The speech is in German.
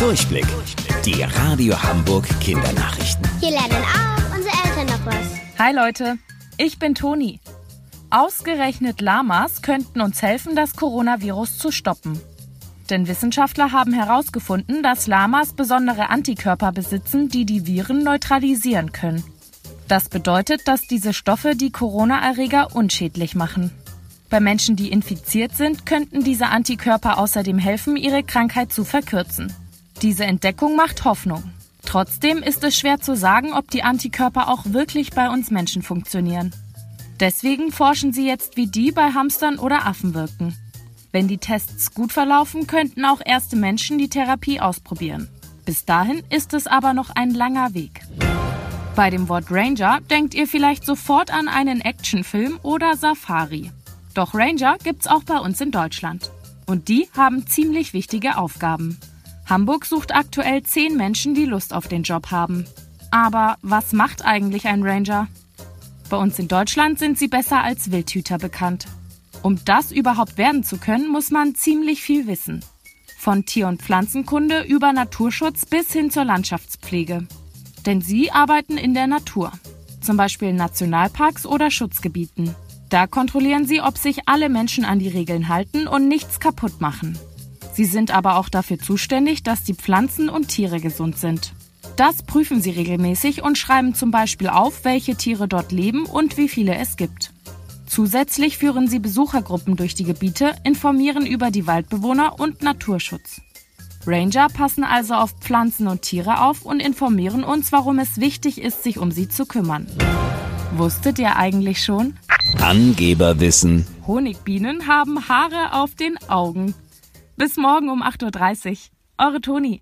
Durchblick. Die Radio Hamburg Kindernachrichten. Hier lernen auch unsere Eltern noch was. Hi Leute, ich bin Toni. Ausgerechnet Lamas könnten uns helfen, das Coronavirus zu stoppen. Denn Wissenschaftler haben herausgefunden, dass Lamas besondere Antikörper besitzen, die die Viren neutralisieren können. Das bedeutet, dass diese Stoffe die Corona-Erreger unschädlich machen. Bei Menschen, die infiziert sind, könnten diese Antikörper außerdem helfen, ihre Krankheit zu verkürzen. Diese Entdeckung macht Hoffnung. Trotzdem ist es schwer zu sagen, ob die Antikörper auch wirklich bei uns Menschen funktionieren. Deswegen forschen sie jetzt, wie die bei Hamstern oder Affen wirken. Wenn die Tests gut verlaufen, könnten auch erste Menschen die Therapie ausprobieren. Bis dahin ist es aber noch ein langer Weg. Bei dem Wort Ranger denkt ihr vielleicht sofort an einen Actionfilm oder Safari. Doch Ranger gibt's auch bei uns in Deutschland. Und die haben ziemlich wichtige Aufgaben. Hamburg sucht aktuell zehn Menschen, die Lust auf den Job haben. Aber was macht eigentlich ein Ranger? Bei uns in Deutschland sind sie besser als Wildhüter bekannt. Um das überhaupt werden zu können, muss man ziemlich viel wissen. Von Tier- und Pflanzenkunde über Naturschutz bis hin zur Landschaftspflege. Denn sie arbeiten in der Natur, zum Beispiel in Nationalparks oder Schutzgebieten. Da kontrollieren sie, ob sich alle Menschen an die Regeln halten und nichts kaputt machen. Sie sind aber auch dafür zuständig, dass die Pflanzen und Tiere gesund sind. Das prüfen sie regelmäßig und schreiben zum Beispiel auf, welche Tiere dort leben und wie viele es gibt. Zusätzlich führen sie Besuchergruppen durch die Gebiete, informieren über die Waldbewohner und Naturschutz. Ranger passen also auf Pflanzen und Tiere auf und informieren uns, warum es wichtig ist, sich um sie zu kümmern. Wusstet ihr eigentlich schon? Angeberwissen. Honigbienen haben Haare auf den Augen. Bis morgen um 8.30 Uhr. Eure Toni.